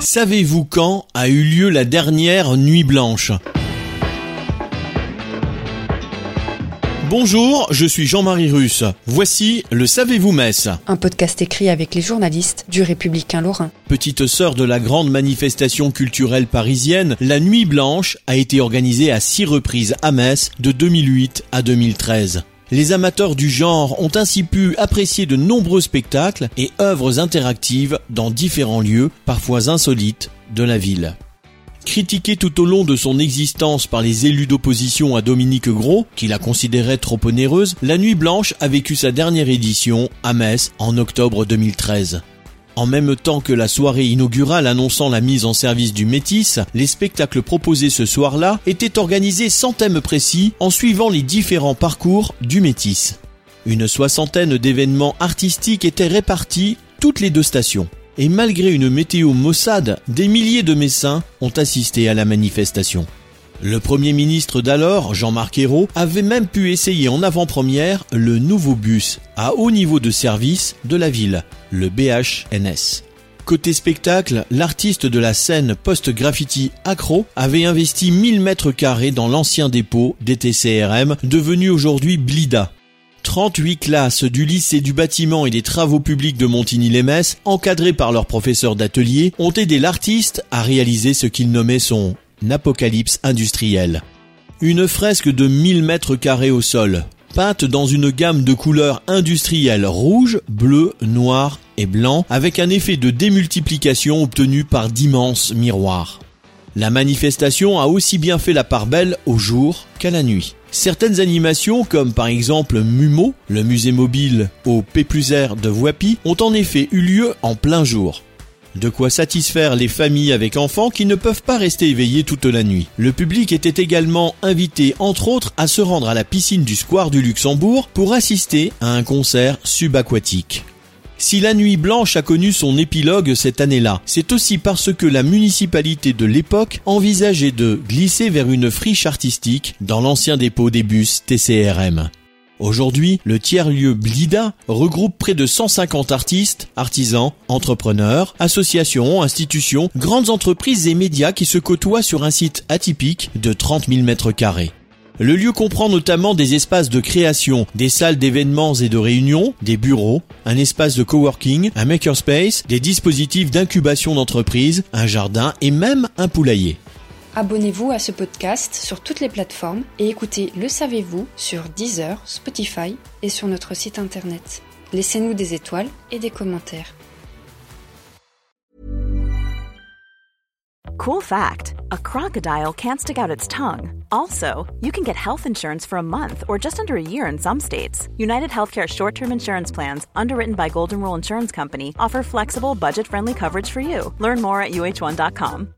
Savez-vous quand a eu lieu la dernière nuit blanche Bonjour, je suis Jean-Marie Russe. Voici le Savez-vous Metz Un podcast écrit avec les journalistes du Républicain Lorrain. Petite sœur de la grande manifestation culturelle parisienne, la Nuit Blanche a été organisée à six reprises à Metz de 2008 à 2013. Les amateurs du genre ont ainsi pu apprécier de nombreux spectacles et œuvres interactives dans différents lieux, parfois insolites, de la ville. Critiquée tout au long de son existence par les élus d'opposition à Dominique Gros, qui la considérait trop onéreuse, La Nuit Blanche a vécu sa dernière édition à Metz en octobre 2013. En même temps que la soirée inaugurale annonçant la mise en service du Métis, les spectacles proposés ce soir-là étaient organisés sans thème précis en suivant les différents parcours du Métis. Une soixantaine d'événements artistiques étaient répartis toutes les deux stations. Et malgré une météo maussade, des milliers de Messins ont assisté à la manifestation. Le Premier ministre d'alors, Jean-Marc Ayrault, avait même pu essayer en avant-première le nouveau bus à haut niveau de service de la ville, le BHNS. Côté spectacle, l'artiste de la scène post-graffiti Acro avait investi 1000 mètres carrés dans l'ancien dépôt DTCRM, devenu aujourd'hui Blida. 38 classes du lycée du bâtiment et des travaux publics de Montigny-les-Metz, encadrées par leurs professeurs d'atelier, ont aidé l'artiste à réaliser ce qu'il nommait son apocalypse industriel. Une fresque de 1000 mètres carrés au sol, peinte dans une gamme de couleurs industrielles rouge, bleu, noir et blanc, avec un effet de démultiplication obtenu par d'immenses miroirs. La manifestation a aussi bien fait la part belle au jour qu'à la nuit. Certaines animations, comme par exemple MUMO, le musée mobile au P R de Voipy, ont en effet eu lieu en plein jour. De quoi satisfaire les familles avec enfants qui ne peuvent pas rester éveillés toute la nuit. Le public était également invité, entre autres, à se rendre à la piscine du Square du Luxembourg pour assister à un concert subaquatique. Si la nuit blanche a connu son épilogue cette année-là, c'est aussi parce que la municipalité de l'époque envisageait de glisser vers une friche artistique dans l'ancien dépôt des bus TCRM. Aujourd'hui, le tiers-lieu Blida regroupe près de 150 artistes, artisans, entrepreneurs, associations, institutions, grandes entreprises et médias qui se côtoient sur un site atypique de 30 000 mètres carrés. Le lieu comprend notamment des espaces de création, des salles d'événements et de réunions, des bureaux, un espace de coworking, un makerspace, des dispositifs d'incubation d'entreprise, un jardin et même un poulailler. Abonnez-vous à ce podcast sur toutes les plateformes et écoutez Le Savez-vous sur Deezer, Spotify et sur notre site internet. Laissez-nous des étoiles et des commentaires. Cool fact a crocodile can't stick out its tongue. Also, you can get health insurance for a month or just under a year in some states. United Healthcare short term insurance plans, underwritten by Golden Rule Insurance Company, offer flexible, budget friendly coverage for you. Learn more at uh1.com.